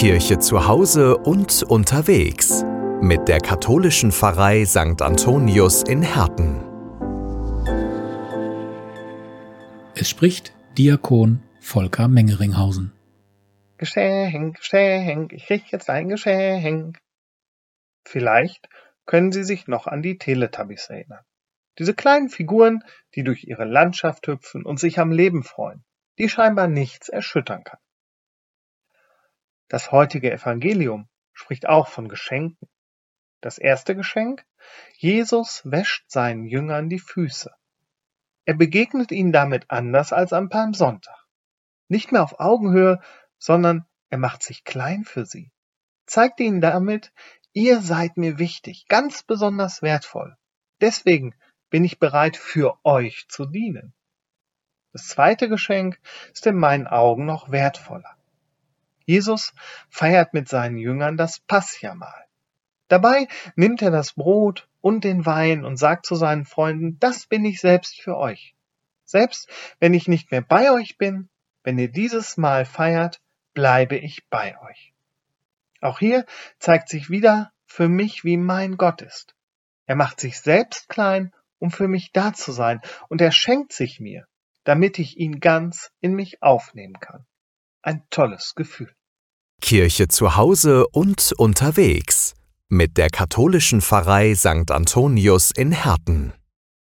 Kirche zu Hause und unterwegs mit der katholischen Pfarrei St. Antonius in Herten. Es spricht Diakon Volker Mengeringhausen. Geschenk, Geschenk, ich krieg jetzt ein Geschenk. Vielleicht können Sie sich noch an die Teletubbies erinnern. Diese kleinen Figuren, die durch ihre Landschaft hüpfen und sich am Leben freuen, die scheinbar nichts erschüttern kann. Das heutige Evangelium spricht auch von Geschenken. Das erste Geschenk? Jesus wäscht seinen Jüngern die Füße. Er begegnet ihnen damit anders als am Palmsonntag. Nicht mehr auf Augenhöhe, sondern er macht sich klein für sie. Zeigt ihnen damit, ihr seid mir wichtig, ganz besonders wertvoll. Deswegen bin ich bereit, für euch zu dienen. Das zweite Geschenk ist in meinen Augen noch wertvoller. Jesus feiert mit seinen Jüngern das Passjamal. Dabei nimmt er das Brot und den Wein und sagt zu seinen Freunden, das bin ich selbst für euch. Selbst wenn ich nicht mehr bei euch bin, wenn ihr dieses Mal feiert, bleibe ich bei euch. Auch hier zeigt sich wieder für mich, wie mein Gott ist. Er macht sich selbst klein, um für mich da zu sein, und er schenkt sich mir, damit ich ihn ganz in mich aufnehmen kann. Ein tolles Gefühl. Kirche zu Hause und unterwegs mit der katholischen Pfarrei St. Antonius in Herten.